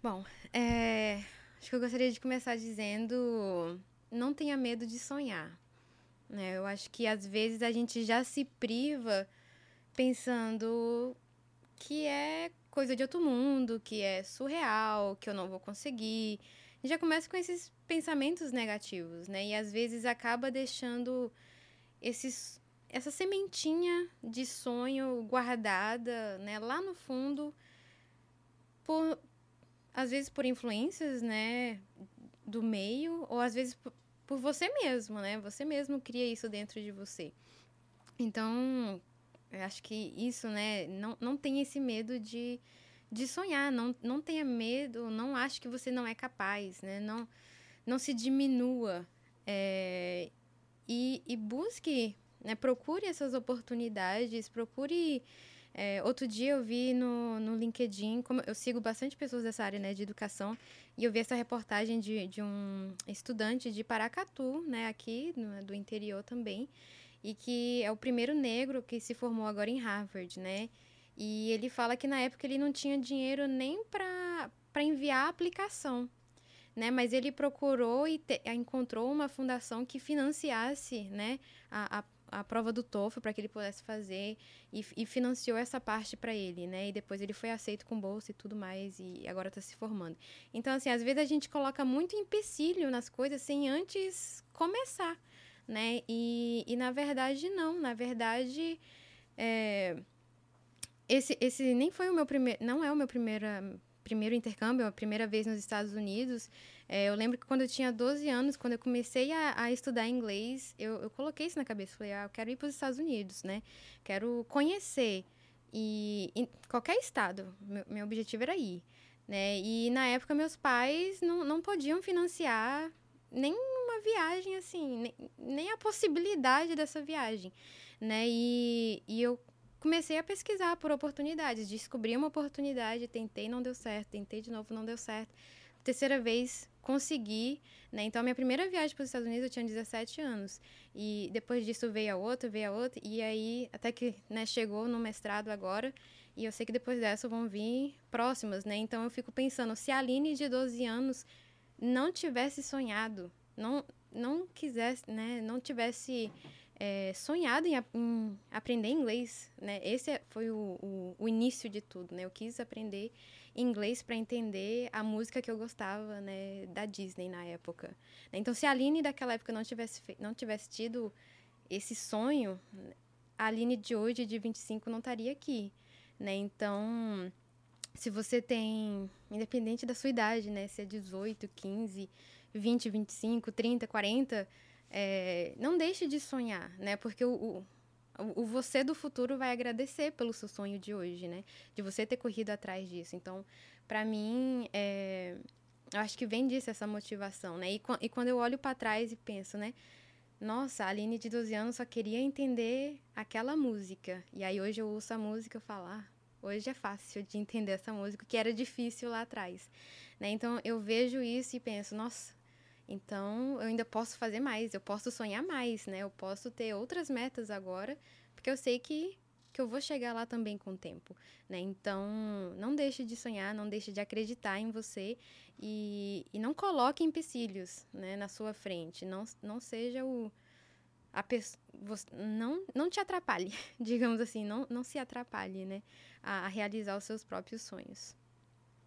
Bom, é, acho que eu gostaria de começar dizendo: não tenha medo de sonhar. Né? Eu acho que às vezes a gente já se priva pensando que é coisa de outro mundo, que é surreal, que eu não vou conseguir. Já começa com esses pensamentos negativos, né? E às vezes acaba deixando esses, essa sementinha de sonho guardada, né, lá no fundo, por, às vezes por influências, né, do meio, ou às vezes por, por você mesmo, né? Você mesmo cria isso dentro de você. Então, acho que isso, né, não, não tem esse medo de, de sonhar, não, não tenha medo, não ache que você não é capaz, né? Não, não se diminua é, e, e busque, né, procure essas oportunidades, procure é, outro dia eu vi no, no LinkedIn, como eu sigo bastante pessoas dessa área né, de educação, e eu vi essa reportagem de, de um estudante de Paracatu, né, aqui no, do interior também, e que é o primeiro negro que se formou agora em Harvard, né? E ele fala que na época ele não tinha dinheiro nem para enviar a aplicação, né? Mas ele procurou e te, encontrou uma fundação que financiasse, né, a, a a prova do TOEFL para que ele pudesse fazer e, e financiou essa parte para ele, né? E depois ele foi aceito com bolsa e tudo mais e agora está se formando. Então, assim, às vezes a gente coloca muito empecilho nas coisas sem antes começar, né? E, e na verdade, não. Na verdade, é, esse, esse nem foi o meu primeiro... Não é o meu primeiro, primeiro intercâmbio, a primeira vez nos Estados Unidos. É, eu lembro que quando eu tinha 12 anos, quando eu comecei a, a estudar inglês, eu, eu, coloquei isso na cabeça. Falei, ah, eu quero ir para os Estados Unidos, né? Quero conhecer. E em qualquer estado, meu, meu objetivo era ir. Né? E na época meus pais não, não podiam financiar nem uma viagem assim, nem, nem a possibilidade dessa viagem, né? E, e eu comecei a pesquisar por oportunidades, descobri uma oportunidade, tentei, não deu certo, tentei de novo, não deu certo. Terceira vez, consegui, né? Então, a minha primeira viagem para os Estados Unidos eu tinha 17 anos. E depois disso veio a outra, veio a outra, e aí até que, né, chegou no mestrado agora, e eu sei que depois dessa vão vir próximas, né? Então, eu fico pensando, se a Aline de 12 anos não tivesse sonhado, não não quisesse, né, não tivesse é, sonhado em, em, aprender inglês, né? Esse foi o, o, o, início de tudo, né? Eu quis aprender inglês para entender a música que eu gostava, né? Da Disney na época. Então, se a Aline daquela época não tivesse, não tivesse tido esse sonho, a Aline de hoje, de 25, não estaria aqui, né? Então, se você tem, independente da sua idade, né? Se é 18, 15, 20, 25, 30, 40 é, não deixe de sonhar, né? Porque o, o, o, você do futuro vai agradecer pelo seu sonho de hoje, né? De você ter corrido atrás disso. Então, para mim, é, eu acho que vem disso essa motivação, né? E, e quando eu olho para trás e penso, né? Nossa, a Aline de 12 anos só queria entender aquela música. E aí hoje eu ouço a música falo, ah, hoje é fácil de entender essa música, que era difícil lá atrás. Né? Então eu vejo isso e penso, nossa, então, eu ainda posso fazer mais, eu posso sonhar mais, né? Eu posso ter outras metas agora, porque eu sei que, que eu vou chegar lá também com o tempo, né? Então, não deixe de sonhar, não deixe de acreditar em você e, e não coloque empecilhos, né, na sua frente. Não, não seja o... A pessoa, não, não te atrapalhe, digamos assim, não, não se atrapalhe, né, a, a realizar os seus próprios sonhos.